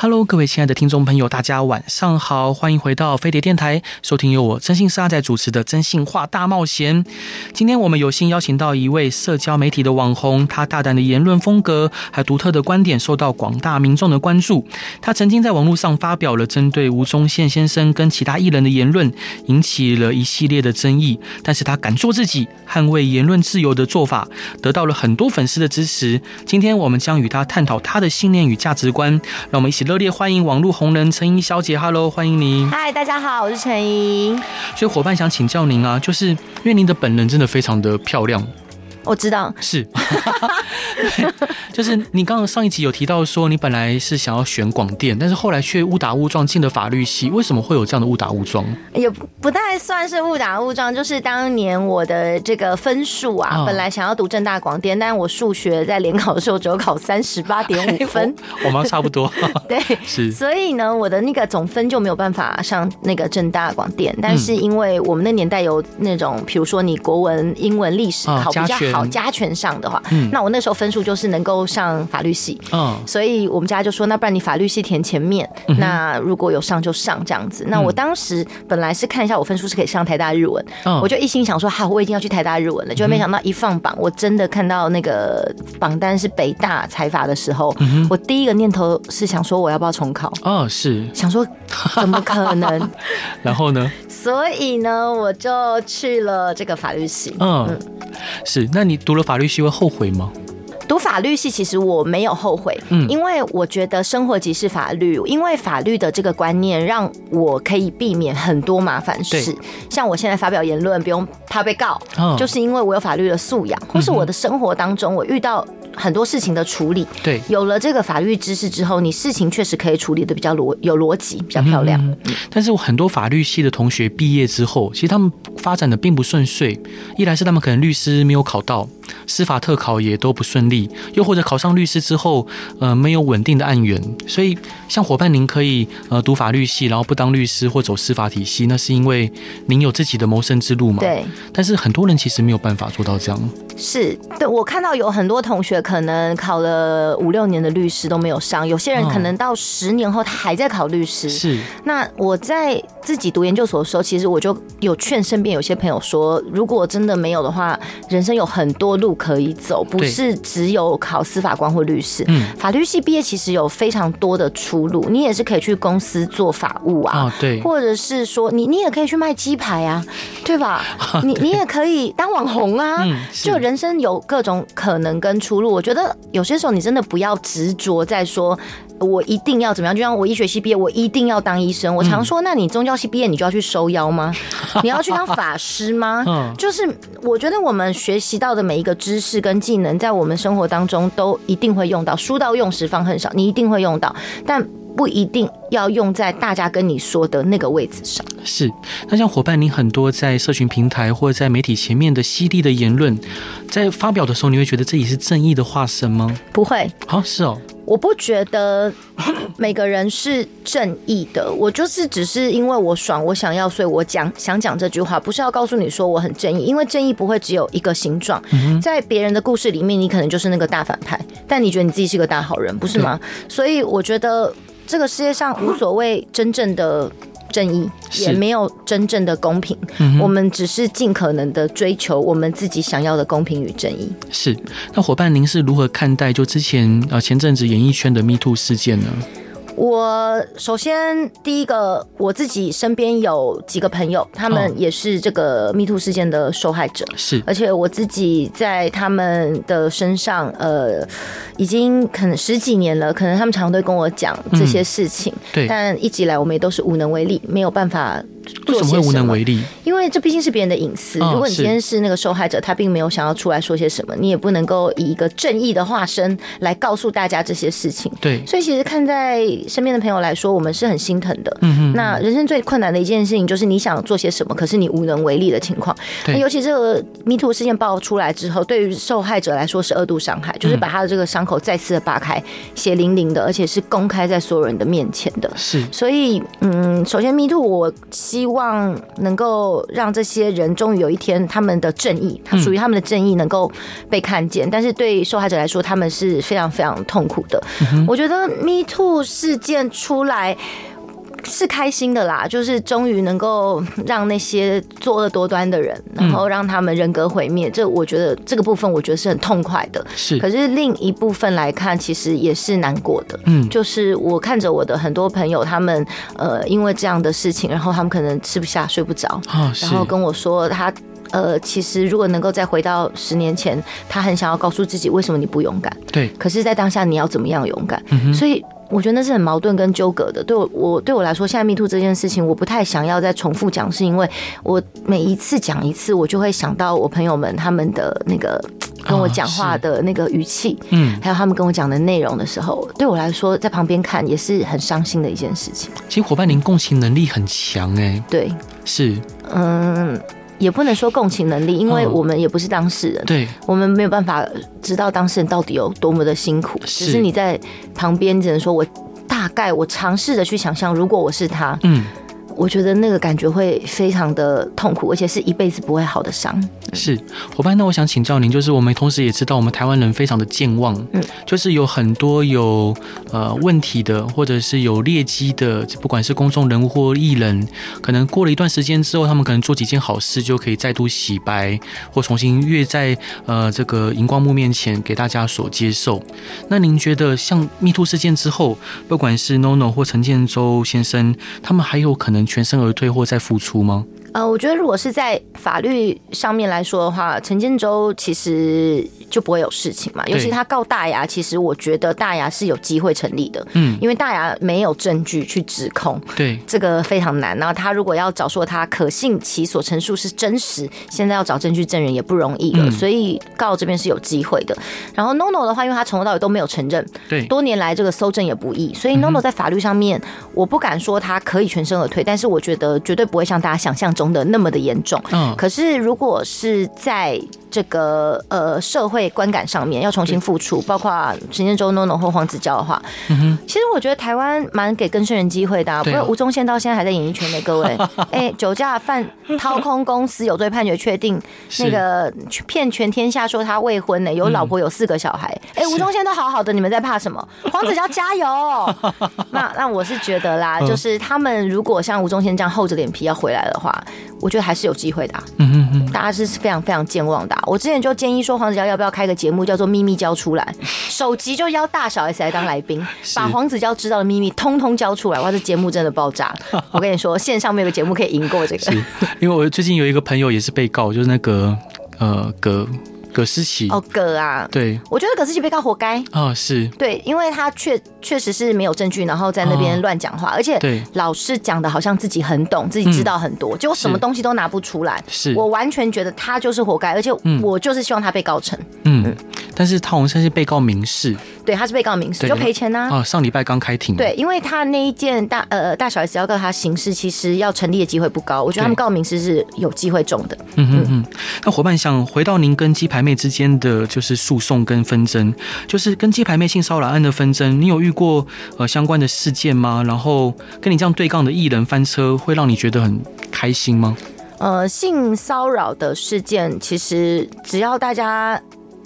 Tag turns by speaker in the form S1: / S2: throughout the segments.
S1: Hello，各位亲爱的听众朋友，大家晚上好，欢迎回到飞碟电台，收听由我征信社阿仔主持的《征信话大冒险》。今天我们有幸邀请到一位社交媒体的网红，他大胆的言论风格还独特的观点受到广大民众的关注。他曾经在网络上发表了针对吴宗宪先生跟其他艺人的言论，引起了一系列的争议。但是他敢做自己，捍卫言论自由的做法，得到了很多粉丝的支持。今天我们将与他探讨他的信念与价值观，让我们一起。热烈欢迎网络红人陈英小姐，Hello，欢迎您。
S2: 嗨，大家好，我是陈英。
S1: 所以伙伴想请教您啊，就是因为您的本人真的非常的漂亮。
S2: 我知道
S1: 是，就是你刚刚上一集有提到说，你本来是想要选广电，但是后来却误打误撞进了法律系，为什么会有这样的误打误撞？
S2: 也不太算是误打误撞，就是当年我的这个分数啊，本来想要读正大广电，但我数学在联考的时候只有考三十八点五分，
S1: 我们差不多。
S2: 对，是，所以呢，我的那个总分就没有办法上那个正大广电，但是因为我们那年代有那种，比如说你国文、英文、历史考比较好。好加权上的话，嗯，那我那时候分数就是能够上法律系，嗯，所以我们家就说，那不然你法律系填前面，那如果有上就上这样子。那我当时本来是看一下我分数是可以上台大日文，我就一心想说，好，我已经要去台大日文了，就没想到一放榜，我真的看到那个榜单是北大财阀的时候，我第一个念头是想说，我要不要重考？
S1: 哦，是
S2: 想说怎么可能？
S1: 然后呢？
S2: 所以呢，我就去了这个法律系。嗯，
S1: 是。那你读了法律系会后悔吗？
S2: 读法律系其实我没有后悔，嗯，因为我觉得生活即是法律，因为法律的这个观念让我可以避免很多麻烦事。像我现在发表言论不用怕被告，就是因为我有法律的素养，或是我的生活当中我遇到。很多事情的处理，对，有了这个法律知识之后，你事情确实可以处理的比较逻有逻辑，比较漂亮。嗯，
S1: 但是我很多法律系的同学毕业之后，其实他们发展的并不顺遂。一来是他们可能律师没有考到，司法特考也都不顺利，又或者考上律师之后，呃，没有稳定的案源。所以，像伙伴您可以呃读法律系，然后不当律师或走司法体系，那是因为您有自己的谋生之路嘛？
S2: 对。
S1: 但是很多人其实没有办法做到这样。
S2: 是对，我看到有很多同学。可能考了五六年的律师都没有上，有些人可能到十年后他还在考律师。是，那我在自己读研究所的时候，其实我就有劝身边有些朋友说，如果真的没有的话，人生有很多路可以走，不是只有考司法官或律师。嗯，法律系毕业其实有非常多的出路，你也是可以去公司做法务啊，对，或者是说你你也可以去卖鸡排啊，对吧？你你也可以当网红啊，就人生有各种可能跟出路。我觉得有些时候你真的不要执着在说，我一定要怎么样？就像我医学系毕业，我一定要当医生。我常说，那你宗教系毕业，你就要去收妖吗？你要去当法师吗？就是我觉得我们学习到的每一个知识跟技能，在我们生活当中都一定会用到。书到用时方恨少，你一定会用到，但。不一定要用在大家跟你说的那个位置上。
S1: 是，那像伙伴，你很多在社群平台或者在媒体前面的犀利的言论，在发表的时候，你会觉得自己是正义的化身吗？
S2: 不会。
S1: 好，是哦。
S2: 我不觉得每个人是正义的，我就是只是因为我爽，我想要，所以我讲想讲这句话，不是要告诉你说我很正义，因为正义不会只有一个形状。在别人的故事里面，你可能就是那个大反派，但你觉得你自己是个大好人，不是吗？所以我觉得。这个世界上无所谓真正的正义，也没有真正的公平。我们只是尽可能的追求我们自己想要的公平与正义。
S1: 是。那伙伴，您是如何看待就之前呃前阵子演艺圈的 Me Too 事件呢？
S2: 我首先第一个，我自己身边有几个朋友，他们也是这个 Me Too 事件的受害者。是，而且我自己在他们的身上，呃，已经可能十几年了，可能他们常常都跟我讲这些事情。对，但一直以来我们也都是无能为力，没有办法。为什
S1: 么会无能为力？
S2: 因为这毕竟是别人的隐私。如果你今天是那个受害者，他并没有想要出来说些什么，你也不能够以一个正义的化身来告诉大家这些事情。
S1: 对，
S2: 所以其实看在身边的朋友来说，我们是很心疼的。嗯嗯。那人生最困难的一件事情，就是你想做些什么，可是你无能为力的情况。对。尤其这个 Me Too 事件爆出来之后，对于受害者来说是二度伤害，就是把他的这个伤口再次的扒开，血淋淋的，而且是公开在所有人的面前的。
S1: 是。
S2: 所以，嗯，首先 Me Too，我希望能够让这些人终于有一天，他们的正义，他属于他们的正义能够被看见。但是对受害者来说，他们是非常非常痛苦的。我觉得 Me Too 事件出来。是开心的啦，就是终于能够让那些作恶多端的人，然后让他们人格毁灭。这我觉得这个部分，我觉得是很痛快的。
S1: 是，
S2: 可是另一部分来看，其实也是难过的。嗯，就是我看着我的很多朋友，他们呃，因为这样的事情，然后他们可能吃不下、睡不着，然后跟我说，他呃，其实如果能够再回到十年前，他很想要告诉自己，为什么你不勇敢？
S1: 对。
S2: 可是，在当下，你要怎么样勇敢？所以。我觉得那是很矛盾跟纠葛的。对我，我对我来说，现在 Me Too 这件事情，我不太想要再重复讲，是因为我每一次讲一次，我就会想到我朋友们他们的那个跟我讲话的那个语气，嗯，还有他们跟我讲的内容的时候，对我来说，在旁边看也是很伤心的一件事情。
S1: 其实伙伴，您共情能力很强哎。
S2: 对，
S1: 是，
S2: 嗯。也不能说共情能力，因为我们也不是当事人，
S1: 对，
S2: 我们没有办法知道当事人到底有多么的辛苦。只是你在旁边，只能说我大概我尝试着去想象，如果我是他，嗯。我觉得那个感觉会非常的痛苦，而且是一辈子不会好的伤。
S1: 是伙伴，那我想请教您，就是我们同时也知道，我们台湾人非常的健忘，嗯，就是有很多有呃问题的，或者是有劣迹的，不管是公众人物或艺人，可能过了一段时间之后，他们可能做几件好事就可以再度洗白，或重新跃在呃这个荧光幕面前给大家所接受。那您觉得，像密兔事件之后，不管是 NONO 或陈建州先生，他们还有可能全身而退或再付出吗？
S2: 呃，我觉得如果是在法律上面来说的话，陈建州其实就不会有事情嘛。尤其他告大牙，其实我觉得大牙是有机会成立的。嗯，因为大牙没有证据去指控，
S1: 对
S2: 这个非常难。然后他如果要找说他可信其所陈述是真实，现在要找证据证人也不容易了。所以告这边是有机会的。然后 NONO 的话，因为他从头到尾都没有承认，
S1: 对，
S2: 多年来这个搜证也不易，所以 NONO 在法律上面，我不敢说他可以全身而退，但是我觉得绝对不会像大家想象中的那么的严重，嗯，可是如果是在这个呃社会观感上面要重新付出，包括陈建州、NONO 或黄子佼的话，嗯，其实我觉得台湾蛮给更生人机会的，啊，不过吴宗宪到现在还在演艺圈的各位，哎，酒驾犯掏空公司有罪判决确定，那个骗全天下说他未婚呢，有老婆有四个小孩，哎，吴宗宪都好好的，你们在怕什么？黄子佼加油！那那我是觉得啦，就是他们如果像吴宗宪这样厚着脸皮要回来的话，我觉得还是有机会的，啊。嗯嗯嗯，大家是非常非常健忘的，啊。我之前就建议说，黄子佼要不要开个节目，叫做《秘密交出来》，首集就邀大小 S 来当来宾，把黄子佼知道的秘密通通交出来。哇，这节目真的爆炸！我跟你说，线上没有个节目可以赢过这个。
S1: 因为我最近有一个朋友也是被告，就是那个呃葛。葛思琪。
S2: 哦，葛啊，
S1: 对，
S2: 我觉得葛思琪被告活该。
S1: 哦，是。
S2: 对，因为他确确实是没有证据，然后在那边乱讲话，而且对。老是讲的好像自己很懂，自己知道很多，结果什么东西都拿不出来。
S1: 是。
S2: 我完全觉得他就是活该，而且我就是希望他被告成。
S1: 嗯，但是汤洪生是被告民事，
S2: 对，他是被告民事，就赔钱呐。
S1: 啊，上礼拜刚开庭。
S2: 对，因为他那一件大呃大小 S 要告他刑事，其实要成立的机会不高，我觉得他们告民事是有机会中的。
S1: 嗯嗯。嗯。那伙伴想回到您跟鸡排妹之间的。就是诉讼跟纷争，就是跟鸡排妹性骚扰案的纷争，你有遇过呃相关的事件吗？然后跟你这样对杠的艺人翻车，会让你觉得很开心吗？
S2: 呃，性骚扰的事件，其实只要大家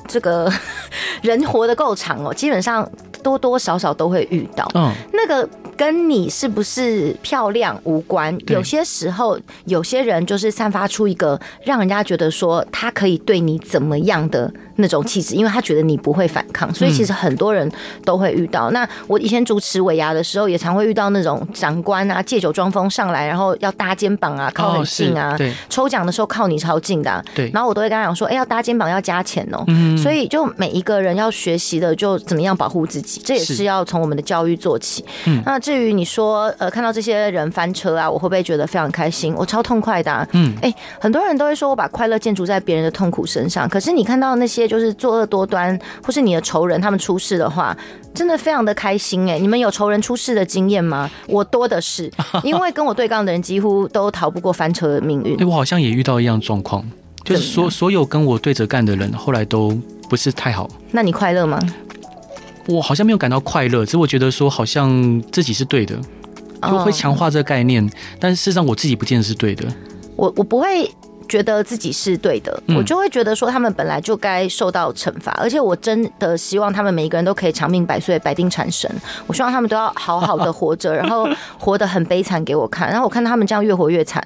S2: 这个 人活得够长哦，基本上多多少少都会遇到。嗯，那个。跟你是不是漂亮无关，有些时候有些人就是散发出一个让人家觉得说他可以对你怎么样的那种气质，因为他觉得你不会反抗，所以其实很多人都会遇到。嗯、那我以前主持尾牙的时候，也常会遇到那种长官啊，借酒装疯上来，然后要搭肩膀啊，靠很近啊，
S1: 对，
S2: 抽奖的时候靠你超近的、啊，
S1: 对。
S2: 然后我都会跟他讲说，哎，要搭肩膀要加钱哦。嗯。所以就每一个人要学习的，就怎么样保护自己，这也是要从我们的教育做起。嗯。那至于你说，呃，看到这些人翻车啊，我会不会觉得非常开心？我超痛快的、啊。嗯。哎，很多人都会说我把快乐建筑在别人的痛苦身上，可是你看到那些就是作恶多端，或是你的仇人他们出事的话，真的非常的开心哎！你们有仇人出事的经验吗？我多的是，因为跟我对杠的人几乎都逃不过翻车的命运。
S1: 哎，我好像也遇到一样状况，就是所所有跟我对着干的人，后来都不是太好。
S2: 那你快乐吗？
S1: 我好像没有感到快乐，只是我觉得说好像自己是对的，就会强化这个概念，但是事实上我自己不见得是对的。
S2: 我我不会。觉得自己是对的，我就会觉得说他们本来就该受到惩罚，而且我真的希望他们每一个人都可以长命百岁、百病缠身。我希望他们都要好好的活着，然后活得很悲惨给我看，然后我看到他们这样越活越惨，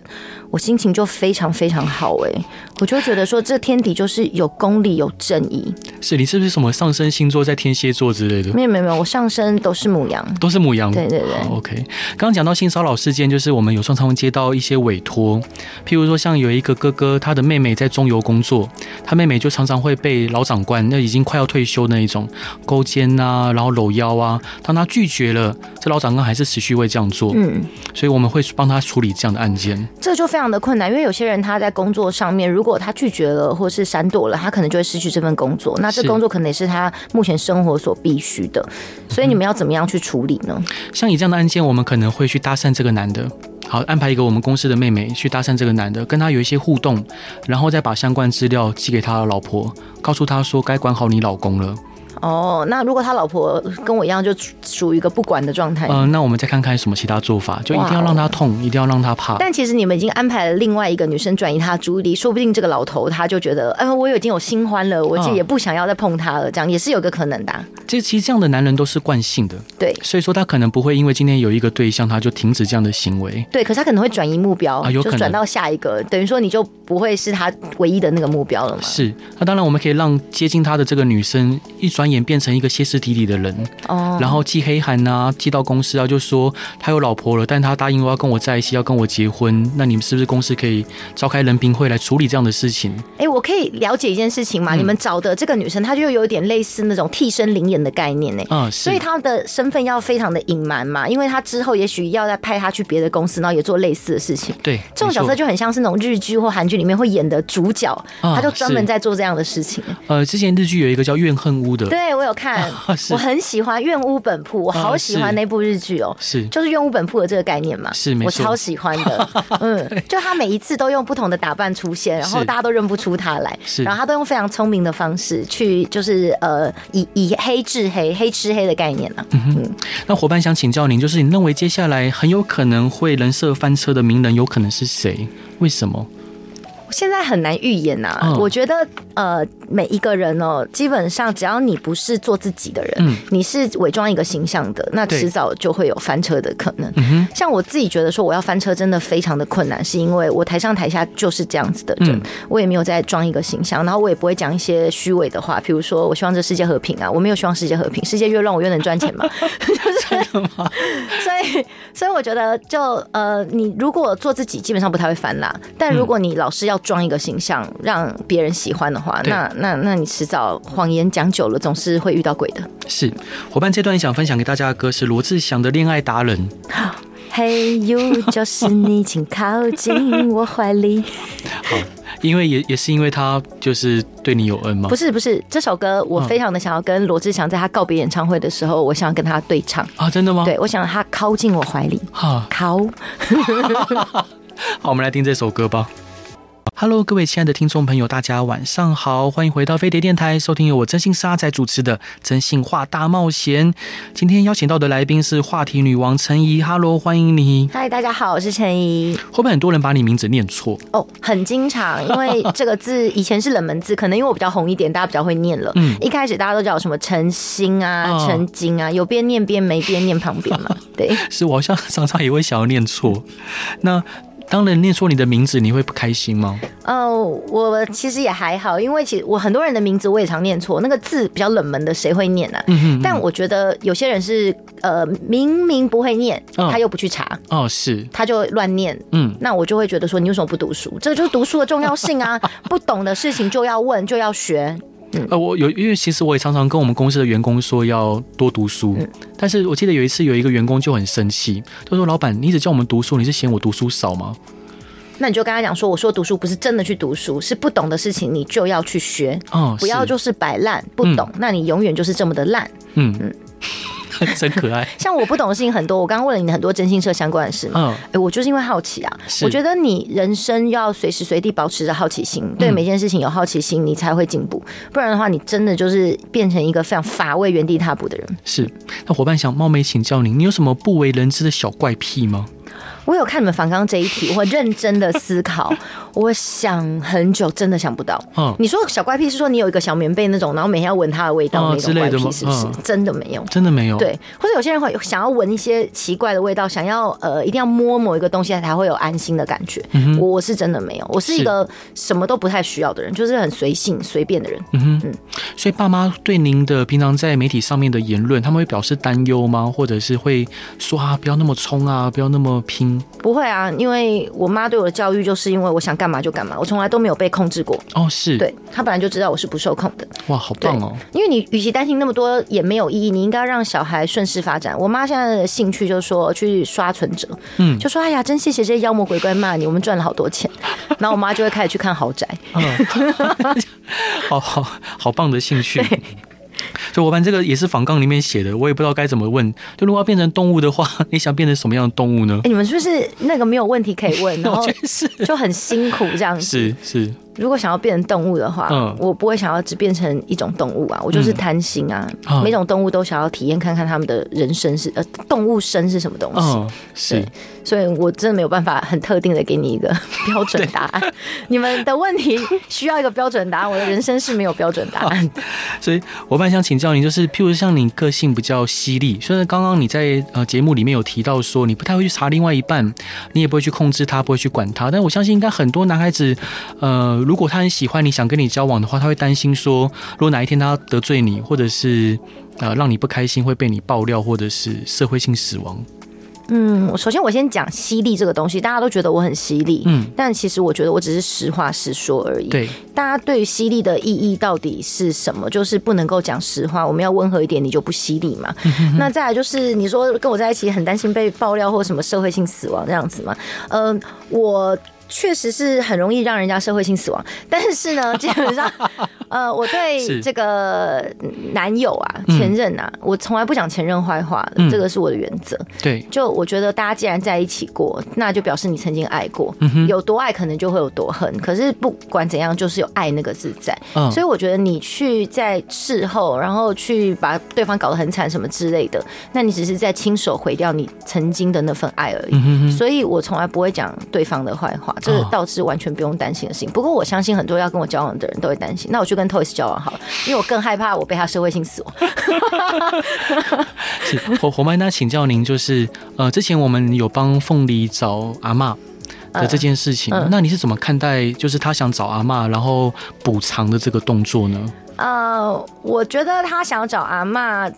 S2: 我心情就非常非常好哎，我就觉得说这天底就是有公理有正义。
S1: 是你是不是什么上升星座在天蝎座之类的？
S2: 没有没有没有，我上升都是母羊，
S1: 都是母羊。
S2: 对对对。
S1: OK，刚刚讲到性骚扰事件，就是我们有时候常会接到一些委托，譬如说像有一个哥哥，他的妹妹在中油工作，他妹妹就常常会被老长官，那已经快要退休那一种勾肩啊，然后搂腰啊，当他拒绝了，这老长官还是持续会这样做。嗯，所以我们会帮他处理这样的案件。
S2: 这就非常的困难，因为有些人他在工作上面，如果他拒绝了或是闪躲了，他可能就会失去这份工作。那这工作可能也是他目前生活所必须的。所以你们要怎么样去处理呢？嗯，
S1: 像以这样的案件，我们可能会去搭讪这个男的。好，安排一个我们公司的妹妹去搭讪这个男的，跟他有一些互动，然后再把相关资料寄给他的老婆，告诉他说该管好你老公了。
S2: 哦，那如果他老婆跟我一样，就属于一个不管的状态。
S1: 嗯、呃，那我们再看看什么其他做法，就一定要让他痛，一定要让他怕。
S2: 但其实你们已经安排了另外一个女生转移他的注意力，说不定这个老头他就觉得，哎，我已经有新欢了，我就也不想要再碰他了，这样也是有个可能的、啊。
S1: 这其实这样的男人都是惯性的，
S2: 对，
S1: 所以说他可能不会因为今天有一个对象，他就停止这样的行为。
S2: 对，可是他可能会转移目标
S1: 啊，有可能
S2: 转到下一个，等于说你就不会是他唯一的那个目标了嘛。
S1: 是，那当然我们可以让接近他的这个女生一转眼变成一个歇斯底里的人，哦，然后寄黑函啊，寄到公司啊，就说他有老婆了，但他答应我要跟我在一起，要跟我结婚。那你们是不是公司可以召开人评会来处理这样的事情？
S2: 哎、欸，我可以了解一件事情吗？嗯、你们找的这个女生，她就有点类似那种替身灵眼的概念呢。嗯，所以她的身份要非常的隐瞒嘛，因为她之后也许要再派她去别的公司，然后也做类似的事情。
S1: 对，
S2: 这种角色就很像是那种日剧或韩剧里面会演的主角，他就专门在做这样的事情。
S1: 呃，之前日剧有一个叫《怨恨屋》的，
S2: 对我有看。啊我很喜欢《怨屋本铺》，我好喜欢那部日剧哦，
S1: 是
S2: 就是《怨屋本铺》的这个概念嘛，
S1: 是没错，
S2: 我超喜欢的。嗯，就他每一次都用不同的打扮出现，然后大家都认不出他来，然后他都用非常聪明的方式去，就是呃，以以黑制黑，黑吃黑的概念啊。嗯哼，
S1: 那伙伴想请教您，就是你认为接下来很有可能会人设翻车的名人，有可能是谁？为什么？
S2: 现在很难预言呐、啊，我觉得呃，每一个人哦，基本上只要你不是做自己的人，嗯，你是伪装一个形象的，那迟早就会有翻车的可能。像我自己觉得说我要翻车真的非常的困难，是因为我台上台下就是这样子的人，我也没有在装一个形象，然后我也不会讲一些虚伪的话，比如说我希望这世界和平啊，我没有希望世界和平，世界越乱我越能赚钱嘛，就是，所以所以我觉得就呃，你如果做自己，基本上不太会翻啦，但如果你老是要装一个形象让别人喜欢的话，那那那你迟早谎言讲久了，总是会遇到鬼的。
S1: 是伙伴，这段想分享给大家的歌是罗志祥的《恋爱达人》。
S2: 嘿呦，就是你，请靠近我怀里。
S1: 好，因为也也是因为他就是对你有恩吗？
S2: 不是不是，这首歌我非常的想要跟罗志祥在他告别演唱会的时候，我想要跟他对唱
S1: 啊，真的吗？
S2: 对，我想让他靠近我怀里。好，靠。
S1: 好，我们来听这首歌吧。Hello，各位亲爱的听众朋友，大家晚上好，欢迎回到飞碟电台，收听由我真心沙仔主持的《真心话大冒险》。今天邀请到的来宾是话题女王陈怡，Hello，欢迎你。
S2: 嗨，大家好，我是陈怡。
S1: 会不会很多人把你名字念错？
S2: 哦，oh, 很经常，因为这个字 以前是冷门字，可能因为我比较红一点，大家比较会念了。嗯，一开始大家都叫我什么陈心啊、陈金啊，有边念边没边念旁边嘛。对，
S1: 是我好像常常也会想要念错。那。当人念错你的名字，你会不开心吗？
S2: 哦，我其实也还好，因为其实我很多人的名字我也常念错，那个字比较冷门的，谁会念呢、啊？嗯哼嗯。但我觉得有些人是呃明明不会念，他又不去查，
S1: 哦，是，
S2: 他就乱念，嗯，那我就会觉得说，你为什么不读书？这个就是读书的重要性啊！不懂的事情就要问，就要学。嗯、
S1: 呃，我有，因为其实我也常常跟我们公司的员工说要多读书，嗯、但是我记得有一次有一个员工就很生气，他说：“老板，你一直叫我们读书，你是嫌我读书少吗？”
S2: 那你就跟他讲说：“我说读书不是真的去读书，是不懂的事情你就要去学，哦，不要就是摆烂不懂，嗯、那你永远就是这么的烂。”嗯嗯。
S1: 真可爱，
S2: 像我不懂的事情很多，我刚刚问了你很多真心社相关的事嘛，哎、嗯，我就是因为好奇啊，我觉得你人生要随时随地保持着好奇心，对每件事情有好奇心，你才会进步，不然的话，你真的就是变成一个非常乏味、原地踏步的人。
S1: 是，那伙伴想冒昧请教您，你有什么不为人知的小怪癖吗？
S2: 我有看你们反刚这一题，我认真的思考，我想很久，真的想不到。嗯，你说小怪癖是说你有一个小棉被那种，然后每天要闻它的味道那种怪癖，是不是？真的没有，
S1: 真的没有。
S2: 对，或者有些人会想要闻一些奇怪的味道，想要呃一定要摸某一个东西才会有安心的感觉。我我是真的没有，我是一个什么都不太需要的人，就是很随性随便的人。嗯哼，嗯。
S1: 所以爸妈对您的平常在媒体上面的言论，他们会表示担忧吗？或者是会说啊，不要那么冲啊，不要那么拼？
S2: 不会啊，因为我妈对我的教育就是因为我想干嘛就干嘛，我从来都没有被控制过。
S1: 哦，是，
S2: 对，她本来就知道我是不受控的。
S1: 哇，好棒哦！
S2: 因为你与其担心那么多也没有意义，你应该让小孩顺势发展。我妈现在的兴趣就是说去刷存折，嗯，就说哎呀，真谢谢这些妖魔鬼怪骂你，我们赚了好多钱。然后我妈就会开始去看豪宅。嗯，
S1: 好好好棒的兴趣。就我发现这个也是仿纲里面写的，我也不知道该怎么问。就如果要变成动物的话，你想变成什么样的动物呢？
S2: 哎，你们是不是那个没有问题可以问？然后就很辛苦这样子。
S1: 是是。
S2: 如果想要变成动物的话，嗯，我不会想要只变成一种动物啊，我就是贪心啊。嗯，每种动物都想要体验看看他们的人生是呃，动物生是什么东西。嗯，是。所以我真的没有办法很特定的给你一个 标准答案。你们的问题需要一个标准答案，我的人生是没有标准答案。
S1: 所以我蛮想请教你，就是譬如像你个性比较犀利，虽然刚刚你在呃节目里面有提到说你不太会去查另外一半，你也不会去控制他，不会去管他，但我相信应该很多男孩子，呃，如果他很喜欢你，想跟你交往的话，他会担心说，如果哪一天他得罪你，或者是呃让你不开心，会被你爆料，或者是社会性死亡。
S2: 嗯，首先我先讲犀利这个东西，大家都觉得我很犀利，嗯，但其实我觉得我只是实话实说而已。
S1: 对，
S2: 大家对于犀利的意义到底是什么？就是不能够讲实话，我们要温和一点，你就不犀利嘛。那再来就是你说跟我在一起很担心被爆料或什么社会性死亡这样子嘛？嗯、呃，我。确实是很容易让人家社会性死亡，但是呢，基本上，呃，我对这个男友啊、前任啊，我从来不讲前任坏话的，这个是我的原则。对，就我觉得大家既然在一起过，那就表示你曾经爱过，有多爱可能就会有多恨。可是不管怎样，就是有爱那个自在。所以我觉得你去在事后，然后去把对方搞得很惨什么之类的，那你只是在亲手毁掉你曾经的那份爱而已。所以我从来不会讲对方的坏话。这是倒是完全不用担心的事情。不过我相信很多要跟我交往的人都会担心。那我就跟 Toys 交往好了，因为我更害怕我被他社会性死亡。
S1: 是火火麦，那请教您，就是呃，之前我们有帮凤梨找阿嬷的这件事情，嗯嗯、那你是怎么看待？就是他想找阿嬷，然后补偿的这个动作呢？
S2: 呃，我觉得他想找阿嬷。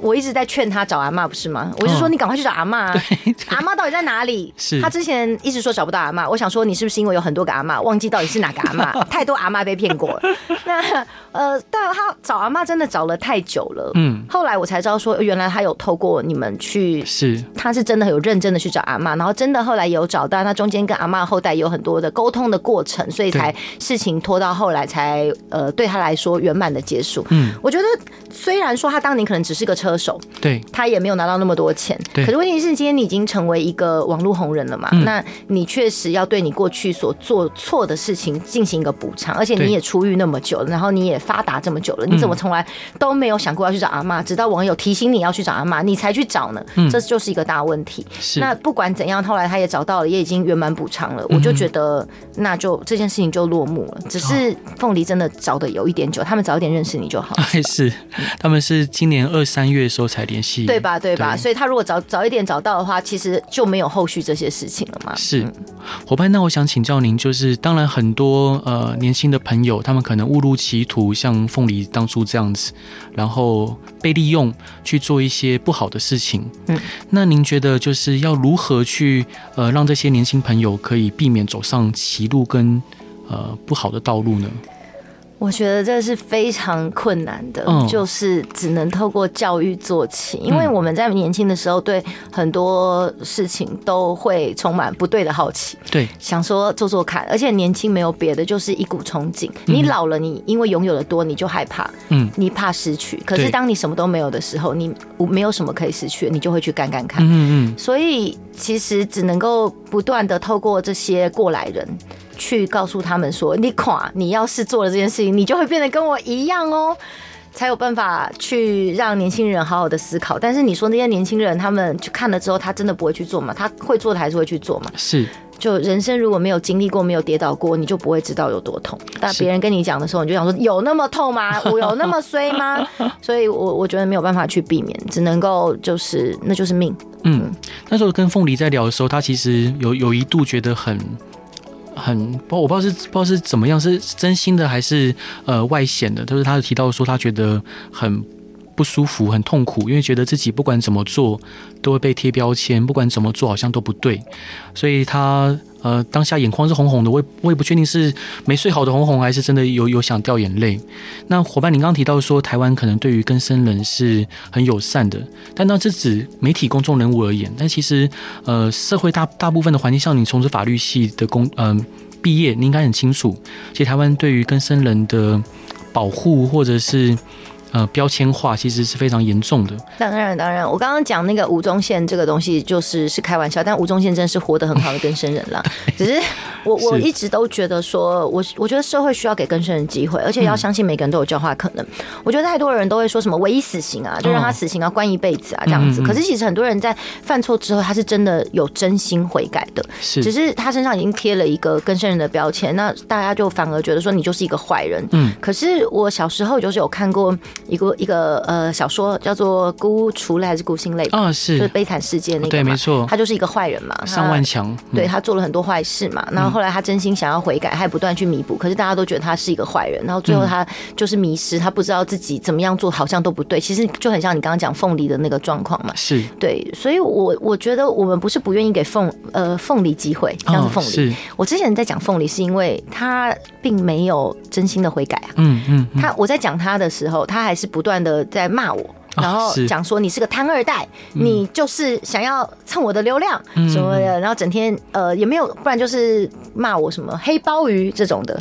S2: 我一直在劝他找阿妈，不是吗？我就说你赶快去找阿妈啊！阿妈到底在哪里？是他之前一直说找不到阿妈，我想说你是不是因为有很多个阿妈，忘记到底是哪个阿妈？太多阿妈被骗过了。那呃，但他找阿妈真的找了太久了。嗯，后来我才知道说，原来他有透过你们去，是他是真的很有认真的去找阿妈，然后真的后来有找到，那中间跟阿妈后代有很多的沟通的过程，所以才事情拖到后来才呃对他来说圆满的结束。嗯，我觉得虽然说他当年可能只是个车。歌手，对，他也没有拿到那么多钱。对，可是问题是，今天你已经成为一个网络红人了嘛？嗯、那你确实要对你过去所做错的事情进行一个补偿，而且你也出狱那么久了，然后你也发达这么久了，你怎么从来都没有想过要去找阿妈？直到网友提醒你要去找阿妈，你才去找呢？嗯、这就是一个大问题。是那不管怎样，后来他也找到了，也已经圆满补偿了。我就觉得，那就这件事情就落幕了。只是凤梨真的找的有一点久，他们早一点认识你就好。
S1: 还 是他们是今年二三月。月的时候才联系，
S2: 对吧？对吧？对，所以他如果早早一点找到的话，其实就没有后续这些事情了嘛。
S1: 是，伙伴，那我想请教您，就是当然很多呃年轻的朋友，他们可能误入歧途，像凤梨当初这样子，然后被利用去做一些不好的事情。嗯，那您觉得就是要如何去呃让这些年轻朋友可以避免走上歧路跟呃不好的道路呢？
S2: 我觉得这是非常困难的，嗯、就是只能透过教育做起，因为我们在年轻的时候对很多事情都会充满不对的好奇，
S1: 对，
S2: 想说做做看，而且年轻没有别的，就是一股憧憬。你老了，你因为拥有的多，你就害怕，嗯，你怕失去。可是当你什么都没有的时候，你没有什么可以失去，你就会去干干看，嗯嗯。所以其实只能够不断的透过这些过来人。去告诉他们说，你垮，你要是做了这件事情，你就会变得跟我一样哦，才有办法去让年轻人好好的思考。但是你说那些年轻人，他们去看了之后，他真的不会去做吗？他会做的还是会去做吗？
S1: 是，
S2: 就人生如果没有经历过，没有跌倒过，你就不会知道有多痛。但别人跟你讲的时候，你就想说，有那么痛吗？我有那么衰吗？所以我我觉得没有办法去避免，只能够就是那就是命。
S1: 嗯，那时候跟凤梨在聊的时候，他其实有有一度觉得很。很不，我不知道是不知道是怎么样，是真心的还是呃外显的。就是他提到说，他觉得很不舒服、很痛苦，因为觉得自己不管怎么做都会被贴标签，不管怎么做好像都不对，所以他。呃，当下眼眶是红红的，我也我也不确定是没睡好的红红，还是真的有有想掉眼泪。那伙伴，您刚提到说台湾可能对于更生人是很友善的，但那是指媒体公众人物而言。但其实，呃，社会大大部分的环境，像你从事法律系的工，嗯、毕业，你应该很清楚，其实台湾对于更生人的保护或者是。呃，标签化其实是非常严重的。
S2: 当然，当然，我刚刚讲那个吴宗宪这个东西，就是是开玩笑。但吴宗宪真的是活得很好的更生人了。只是我我一直都觉得说，我我觉得社会需要给更生人机会，而且要相信每个人都有教化可能。我觉得太多人都会说什么唯一死刑啊，就让他死刑啊，关一辈子啊这样子。可是其实很多人在犯错之后，他是真的有真心悔改的。是，只是他身上已经贴了一个更生人的标签，那大家就反而觉得说你就是一个坏人。嗯。可是我小时候就是有看过。一个一个呃小说叫做《孤雏泪》还是《孤星泪》
S1: 啊？是。
S2: 就是悲惨世界那个
S1: 对，没错，
S2: 他就是一个坏人嘛，
S1: 上万强，
S2: 对他做了很多坏事嘛，然后后来他真心想要悔改，还不断去弥补，可是大家都觉得他是一个坏人，然后最后他就是迷失，他不知道自己怎么样做好像都不对，其实就很像你刚刚讲凤梨的那个状况嘛，
S1: 是。
S2: 对，所以我我觉得我们不是不愿意给凤呃凤梨机会，像是凤梨，我之前在讲凤梨是因为他并没有真心的悔改啊，嗯嗯，他我在讲他的时候，他还是不断的。在骂我，然后讲说你是个贪二代，你就是想要蹭我的流量什么的，然后整天呃也没有，不然就是骂我什么黑鲍鱼这种的。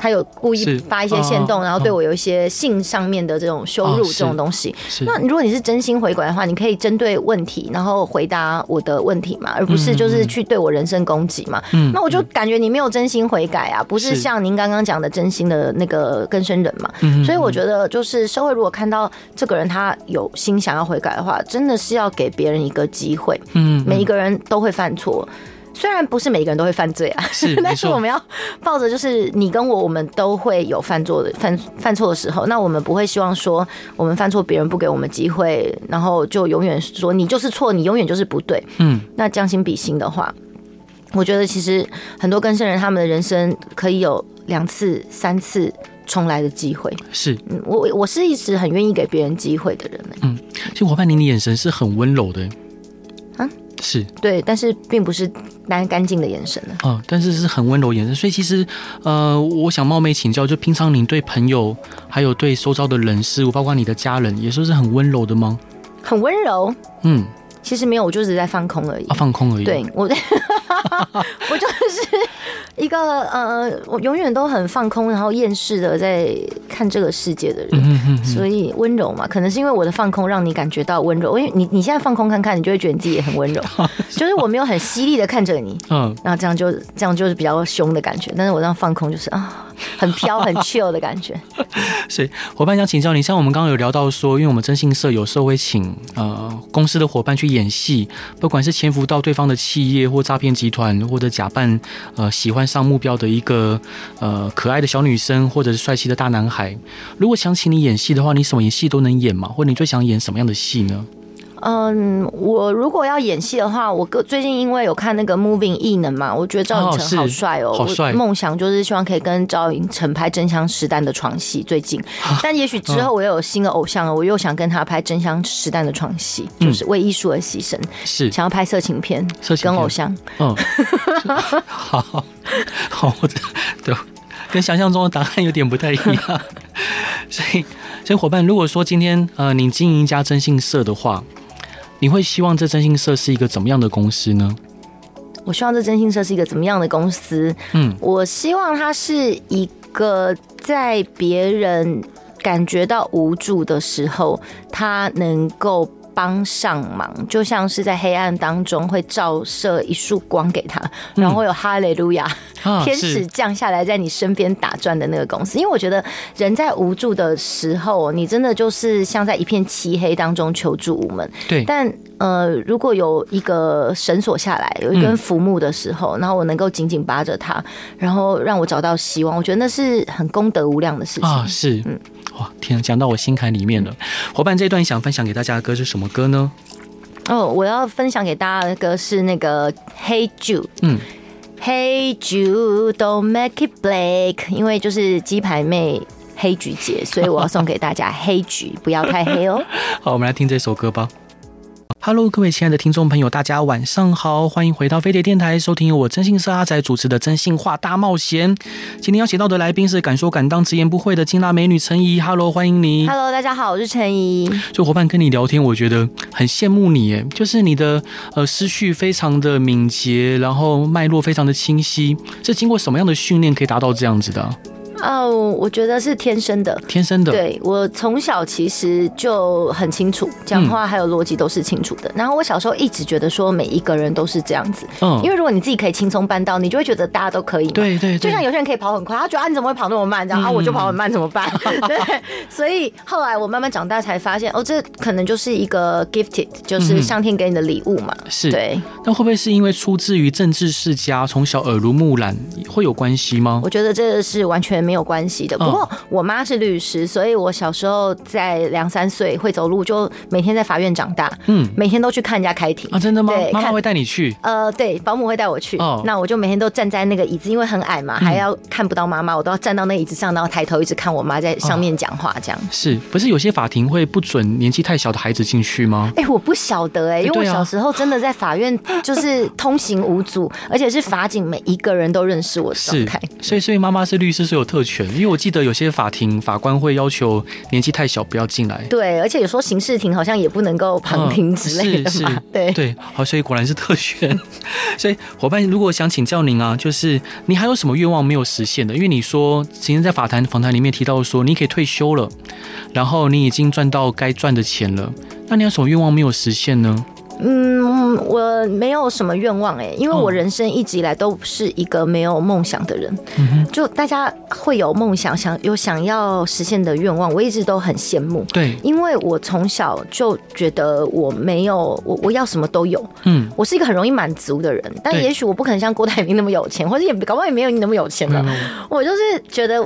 S2: 他有故意发一些线动，然后对我有一些性上面的这种羞辱这种东西。那如果你是真心悔改的话，你可以针对问题，然后回答我的问题嘛，而不是就是去对我人身攻击嘛。那我就感觉你没有真心悔改啊，不是像您刚刚讲的真心的那个更生人嘛。所以我觉得，就是社会如果看到这个人他有心想要悔改的话，真的是要给别人一个机会。嗯，每一个人都会犯错。虽然不是每个人都会犯罪啊，是，但是我们要抱着就是你跟我，我们都会有犯错的犯犯错的时候。那我们不会希望说我们犯错，别人不给我们机会，然后就永远说你就是错，你永远就是不对。嗯，那将心比心的话，我觉得其实很多更生人他们的人生可以有两次、三次重来的机会。是，我我是一直很愿意给别人机会的人。
S1: 嗯，其实伙伴，您的眼神是很温柔的。啊，是
S2: 对，但是并不是。蛮干净的眼神呢，
S1: 嗯，但是是很温柔眼神，所以其实，呃，我想冒昧请教，就平常您对朋友，还有对周遭的人事物，包括你的家人，也说是很温柔的吗？
S2: 很温柔，嗯，其实没有，我就是在放空而已，
S1: 啊，放空而已，
S2: 对我，我就是。一个呃，我永远都很放空，然后厌世的在看这个世界的人，所以温柔嘛，可能是因为我的放空让你感觉到温柔。因为你你现在放空看看，你就会觉得你自己也很温柔，就是我没有很犀利的看着你，嗯，然后这样就这样就是比较凶的感觉。但是我这样放空就是啊，很飘很 chill 的感觉。
S1: 所以伙伴想请教你，像我们刚刚有聊到说，因为我们征信社有时候会请呃公司的伙伴去演戏，不管是潜伏到对方的企业或诈骗集团，或者假扮呃喜欢上目标的一个呃可爱的小女生，或者是帅气的大男孩。如果想请你演戏的话，你什么演戏都能演吗？或者你最想演什么样的戏呢？
S2: 嗯，我如果要演戏的话，我个最近因为有看那个 Moving 异能嘛，我觉得赵寅成好帅哦，好帅！梦想就是希望可以跟赵寅成拍真枪实弹的床戏。最近，但也许之后我又有新的偶像了，我又想跟他拍真枪实弹的床戏，就是为艺术而牺牲，是想要拍色情片，色情片跟偶像。嗯，
S1: 好好，对，跟想象中的答案有点不太一样。所以，所以伙伴，如果说今天呃你经营一家征信社的话。你会希望这征信社是一个怎么样的公司呢？
S2: 我希望这征信社是一个怎么样的公司？嗯，我希望它是一个在别人感觉到无助的时候，它能够。帮上忙，就像是在黑暗当中会照射一束光给他，然后有哈利路亚，天使降下来在你身边打转的那个公司。因为我觉得人在无助的时候，你真的就是像在一片漆黑当中求助无门。对，但呃，如果有一个绳索下来，有一根浮木的时候，然后我能够紧紧扒着它，然后让我找到希望，我觉得那是很功德无量的事情啊。是，嗯。
S1: 哇，天，讲到我心坎里面了。伙伴，这一段想分享给大家的歌是什么歌呢？
S2: 哦，我要分享给大家的歌是那个 Hey Jude。嗯，Hey Jude，Don't make it black，因为就是鸡排妹黑菊节，所以我要送给大家黑菊，不要太黑哦。
S1: 好，我们来听这首歌吧。Hello，各位亲爱的听众朋友，大家晚上好，欢迎回到飞碟电台，收听由我真心社阿仔主持的《真心话大冒险》。今天邀请到的来宾是敢说敢当、直言不讳的金辣美女陈怡。Hello，欢迎你。
S2: Hello，大家好，我是陈怡。
S1: 就伙伴跟你聊天，我觉得很羡慕你，哎，就是你的呃思绪非常的敏捷，然后脉络非常的清晰，是经过什么样的训练可以达到这样子的？
S2: 哦，oh, 我觉得是天生的，
S1: 天生的。
S2: 对，我从小其实就很清楚，讲话还有逻辑都是清楚的。嗯、然后我小时候一直觉得说每一个人都是这样子，嗯，因为如果你自己可以轻松办到，你就会觉得大家都可以。对，对对，就像有些人可以跑很快，他觉得啊你怎么会跑那么慢？这样啊我就跑很慢怎么办？嗯、对，所以后来我慢慢长大才发现，哦，这可能就是一个 gifted，就是上天给你的礼物嘛。是，对。
S1: 那会不会是因为出自于政治世家，从小耳濡目染，会有关系吗？
S2: 我觉得这个是完全。没有关系的。不过我妈是律师，所以我小时候在两三岁会走路，就每天在法院长大。嗯，每天都去看人家开庭
S1: 啊？真的吗？妈妈会带你去？
S2: 呃，对，保姆会带我去。哦，那我就每天都站在那个椅子，因为很矮嘛，还要看不到妈妈，我都要站到那椅子上，然后抬头一直看我妈在上面讲话。这样
S1: 是不是有些法庭会不准年纪太小的孩子进去吗？
S2: 哎，我不晓得哎，因为我小时候真的在法院就是通行无阻，而且是法警每一个人都认识我的状态。
S1: 所以，所以妈妈是律师是有特权，因为我记得。有些法庭法官会要求年纪太小不要进来，
S2: 对，而且有时候刑事庭好像也不能够旁听之类的嘛，对
S1: 对，好，所以果然是特权。所以伙伴，如果想请教您啊，就是你还有什么愿望没有实现的？因为你说今天在法坛访谈里面提到说你可以退休了，然后你已经赚到该赚的钱了，那你有什么愿望没有实现呢？
S2: 嗯，我没有什么愿望哎，因为我人生一直以来都是一个没有梦想的人。嗯，就大家会有梦想，想有想要实现的愿望，我一直都很羡慕。对，因为我从小就觉得我没有我我要什么都有。嗯，我是一个很容易满足的人，但也许我不可能像郭台铭那么有钱，或者也搞不好也没有你那么有钱的。我就是觉得。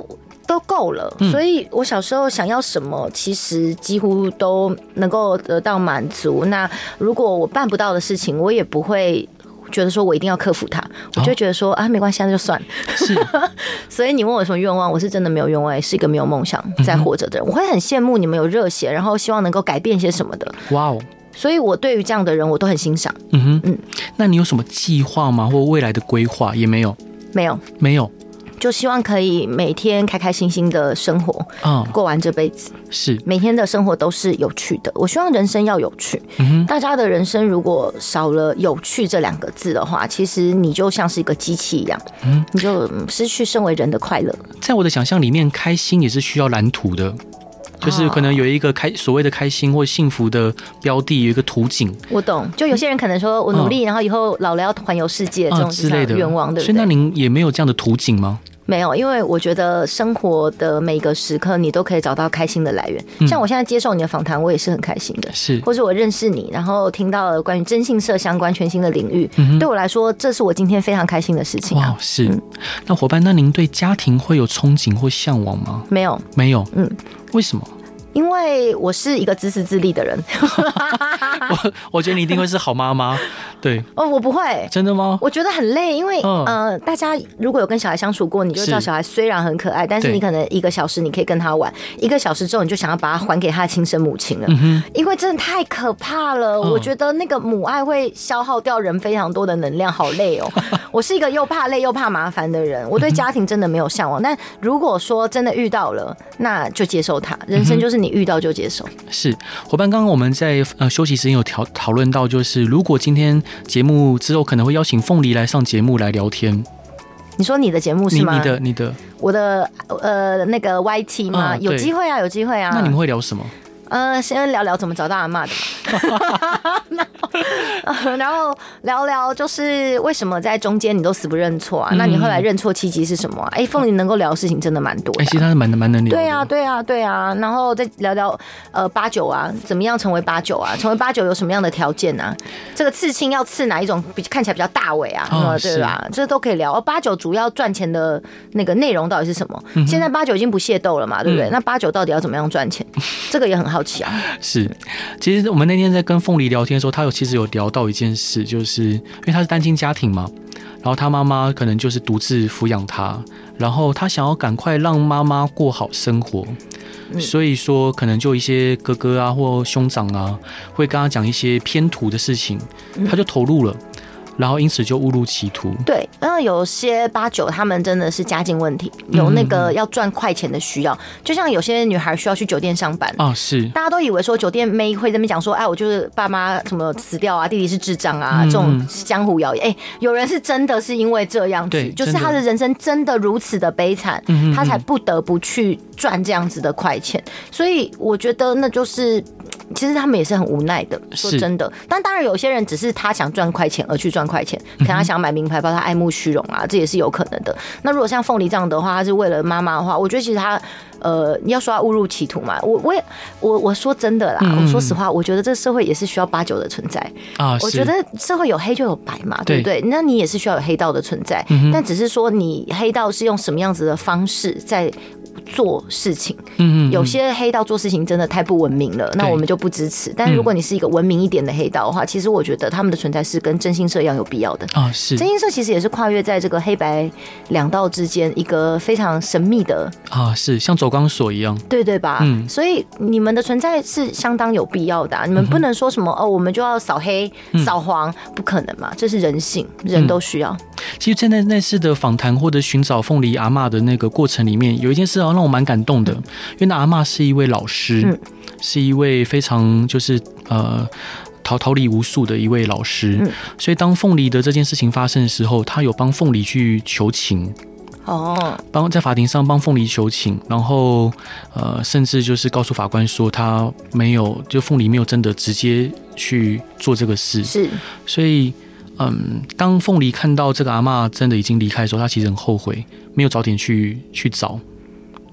S2: 都够了，所以我小时候想要什么，其实几乎都能够得到满足。那如果我办不到的事情，我也不会觉得说我一定要克服它，我就觉得说啊，没关系，那就算。是，所以你问我什么愿望，我是真的没有愿望，也是一个没有梦想在活着的人。我会很羡慕你们有热血，然后希望能够改变些什么的。哇哦！所以我对于这样的人，我都很欣赏。嗯哼，嗯，
S1: 那你有什么计划吗？或未来的规划也没有？
S2: 没有，
S1: 没有。
S2: 就希望可以每天开开心心的生活，嗯，过完这辈子是每天的生活都是有趣的。我希望人生要有趣。嗯哼，大家的人生如果少了有趣这两个字的话，其实你就像是一个机器一样，嗯，你就失去身为人的快乐。
S1: 在我的想象里面，开心也是需要蓝图的。就是可能有一个开所谓的开心或幸福的标的，有一个图景。
S2: 我懂，就有些人可能说我努力，然后以后老了要环游世界这种之类的愿望，对不对？
S1: 所以那您也没有这样的图景吗？
S2: 没有，因为我觉得生活的每个时刻，你都可以找到开心的来源。嗯、像我现在接受你的访谈，我也是很开心的。
S1: 是，
S2: 或者我认识你，然后听到了关于征信社相关全新的领域，嗯、对我来说，这是我今天非常开心的事情、啊。
S1: 哇，是。嗯、那伙伴，那您对家庭会有憧憬或向往吗？
S2: 没有，
S1: 没有。
S2: 嗯，
S1: 为什么？
S2: 因为我是一个自私自利的人，
S1: 我我觉得你一定会是好妈妈，对。
S2: 哦，我不会，
S1: 真的吗？
S2: 我觉得很累，因为、嗯、呃，大家如果有跟小孩相处过，你就知道小孩虽然很可爱，但是你可能一个小时你可以跟他玩，一个小时之后你就想要把他还给他的亲生母亲了，嗯、因为真的太可怕了、嗯。我觉得那个母爱会消耗掉人非常多的能量，好累哦。我是一个又怕累又怕麻烦的人，我对家庭真的没有向往、嗯。但如果说真的遇到了，那就接受他，人生就是。你遇到就接受。是
S1: 伙伴，刚刚我们在呃休息时间有讨讨论到，就是如果今天节目之后可能会邀请凤梨来上节目来聊天。
S2: 你说你的节目是吗？
S1: 你，你的你的
S2: 我的呃那个 YT 吗？嗯、有机会啊，有机会啊。
S1: 那你们会聊什么？
S2: 呃，先聊聊怎么找到阿妈的然后，然后聊聊就是为什么在中间你都死不认错啊？嗯、那你后来认错契机是什么、啊？哎，凤玲能够聊的事情真的蛮多的、啊。
S1: 哎，其实他是蛮蛮能聊的。
S2: 对啊，对啊，对啊。然后再聊聊呃八九啊，怎么样成为八九啊？成为八九有什么样的条件啊？这个刺青要刺哪一种？比看起来比较大尾啊？哦、对吧？这都可以聊。哦八九主要赚钱的那个内容到底是什么？嗯、现在八九已经不械斗了嘛，对不对？嗯、那八九到底要怎么样赚钱？这个也很好奇啊。
S1: 是，其实我们那天在跟凤梨聊天的时候，他有其实有聊到一件事，就是因为他是单亲家庭嘛，然后他妈妈可能就是独自抚养他，然后他想要赶快让妈妈过好生活，所以说可能就一些哥哥啊或兄长啊会跟他讲一些偏途的事情，他就投入了。然后因此就误入歧途。
S2: 对，然后有些八九他们真的是家境问题，有那个要赚快钱的需要，嗯、就像有些女孩需要去酒店上班
S1: 啊，是大
S2: 家都以为说酒店妹会在那边讲说，哎，我就是爸妈什么死掉啊，弟弟是智障啊，嗯、这种江湖谣言。哎，有人是真的是因为这样子，就是他的人生真的如此的悲惨，他才不得不去赚这样子的快钱。所以我觉得那就是。其实他们也是很无奈的，说真的。但当然，有些人只是他想赚快钱而去赚块钱，可能他想买名牌包，他爱慕虚荣啊，这也是有可能的。那如果像凤梨这样的话，他是为了妈妈的话，我觉得其实他，呃，你要说他误入歧途嘛，我我也我我说真的啦，我说实话，我觉得这个社会也是需要八九的存在啊。我觉得社会有黑就有白嘛，对不对？那你也是需要有黑道的存在，但只是说你黑道是用什么样子的方式在。做事情，嗯嗯，有些黑道做事情真的太不文明了，那我们就不支持。但如果你是一个文明一点的黑道的话，其实我觉得他们的存在是跟征信社一样有必要的啊。是，征信社其实也是跨越在这个黑白两道之间一个非常神秘的
S1: 啊，是像走钢索一样，
S2: 对对吧？嗯，所以你们的存在是相当有必要的啊。你们不能说什么哦，我们就要扫黑扫黄，不可能嘛，这是人性，人都需要。
S1: 其实，在那那次的访谈或者寻找凤梨阿嬷的那个过程里面，有一件事让我蛮感动的，因为那阿嬷是一位老师，嗯、是一位非常就是呃逃逃离无数的一位老师，嗯、所以当凤梨的这件事情发生的时候，他有帮凤梨去求情哦，帮在法庭上帮凤梨求情，然后呃，甚至就是告诉法官说他没有，就凤梨没有真的直接去做这个事，是，所以。嗯，当凤梨看到这个阿嬷真的已经离开的时候，他其实很后悔，没有早点去去找。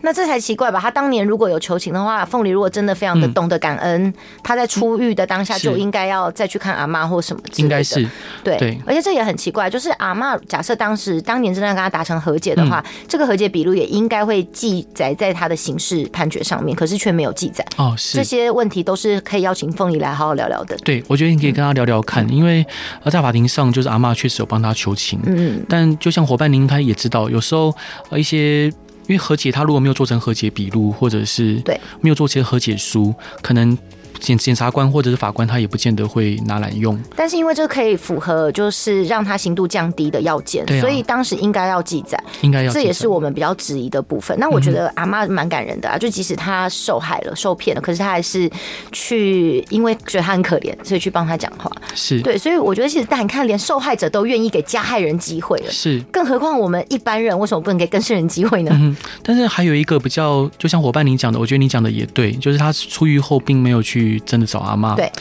S2: 那这才奇怪吧？他当年如果有求情的话，凤梨如果真的非常的懂得感恩，嗯、他在出狱的当下就应该要再去看阿妈或什么之类的。应该是对，对。而且这也很奇怪，就是阿妈假设当时当年真的跟他达成和解的话，嗯、这个和解笔录也应该会记载在他的刑事判决上面，可是却没有记载。哦，是。这些问题都是可以邀请凤梨来好好聊聊的。
S1: 对，我觉得你可以跟他聊聊看，嗯、因为在法庭上，就是阿妈确实有帮他求情。嗯。但就像伙伴您他也知道，有时候呃一些。因为和解，他如果没有做成和解笔录，或者是对没有做成和解书，可能。检检察官或者是法官，他也不见得会拿来用。
S2: 但是因为这可以符合，就是让他刑度降低的要件，啊，所以当时应该要记载，应该要。这也是我们比较质疑的部分。那我觉得阿妈蛮感人的啊，就即使他受害了，受骗了，可是他还是去，因为觉得他很可怜，所以去帮他讲话。是对，所以我觉得其实但你看，连受害者都愿意给加害人机会了，是，更何况我们一般人为什么不能给更生人机会呢？嗯，
S1: 但是还有一个比较，就像伙伴你讲的，我觉得你讲的也对，就是他出狱后并没有去。真的找阿妈，对，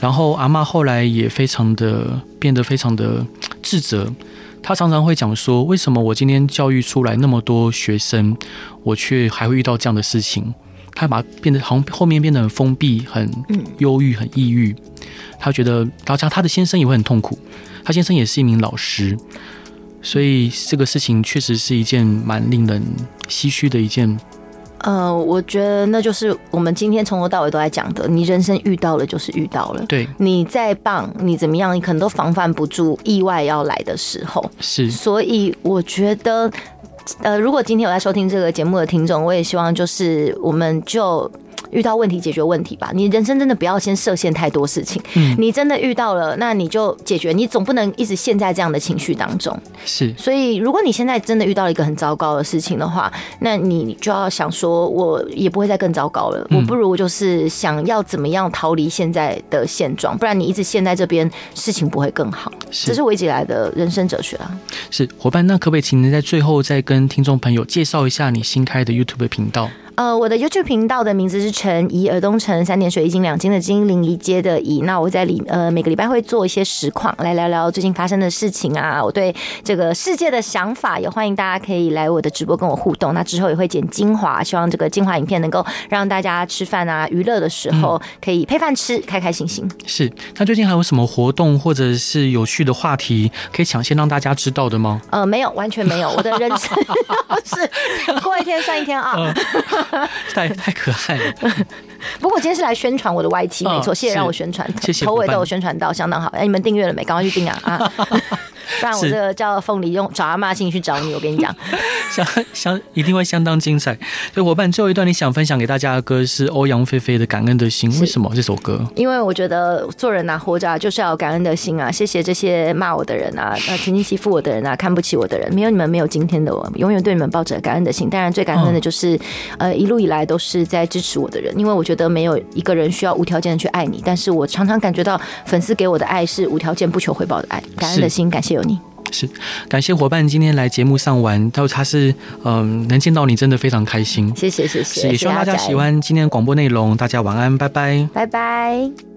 S1: 然后阿妈后来也非常的变得非常的自责，她常常会讲说，为什么我今天教育出来那么多学生，我却还会遇到这样的事情？她把变得好像后面变得很封闭、很忧郁、很抑郁。她觉得，然后她的先生也会很痛苦。她先生也是一名老师，所以这个事情确实是一件蛮令人唏嘘的一件。
S2: 呃，我觉得那就是我们今天从头到尾都在讲的，你人生遇到了就是遇到了。
S1: 对，
S2: 你再棒，你怎么样，你可能都防范不住意外要来的时候。
S1: 是，
S2: 所以我觉得。呃，如果今天有在收听这个节目的听众，我也希望就是我们就遇到问题解决问题吧。你人生真的不要先设限太多事情。嗯，你真的遇到了，那你就解决。你总不能一直陷在这样的情绪当中。
S1: 是。
S2: 所以，如果你现在真的遇到了一个很糟糕的事情的话，那你就要想说，我也不会再更糟糕了。我不如就是想要怎么样逃离现在的现状，不然你一直陷在这边，事情不会更好。是。这是我一直以来的人生哲学啊。
S1: 是伙伴，那可不可以请您在最后再跟听众朋友介绍一下你新开的 YouTube 频道？
S2: 呃，我的 YouTube 频道的名字是陈怡，耳东城三点水一斤两斤的金，临沂街的怡。那我在里呃每个礼拜会做一些实况，来聊聊最近发生的事情啊，我对这个世界的想法，也欢迎大家可以来我的直播跟我互动。那之后也会剪精华，希望这个精华影片能够让大家吃饭啊、娱乐的时候可以配饭吃，开开心心。
S1: 是，那最近还有什么活动或者是有趣的话题可以抢先让大家知道的吗？
S2: 呃，没有，完全没有。我的人生 是过一天算一天啊。
S1: 太太可爱了。
S2: 不过今天是来宣传我的 YT，没错，谢谢让我宣传，谢谢头尾都有宣传到，相当好。哎，你们订阅了没？赶快去订啊！啊，不然我这个叫凤梨用找阿妈信去找你，我跟你讲，
S1: 相相一定会相当精彩。所以伙伴，最后一段你想分享给大家的歌是欧阳菲菲的《感恩的心》，为什么这首歌？
S2: 因为我觉得做人啊，活着啊就是要有感恩的心啊！谢谢这些骂我的人啊，呃，曾经欺负我的人啊，看不起我的人，没有你们，没有今天的我，永远对你们抱着感恩的心。当然，最感恩的就是呃，一路以来都是在支持我的人，因为我觉得没有一个人需要无条件的去爱你，但是我常常感觉到粉丝给我的爱是无条件、不求回报的爱，感恩的心，感谢有你。
S1: 是，感谢伙伴今天来节目上玩，他说他是嗯，能见到你真的非常开心，
S2: 谢谢谢谢，
S1: 也希望大家喜欢今天的广播内容，大家晚安，拜拜，
S2: 拜拜。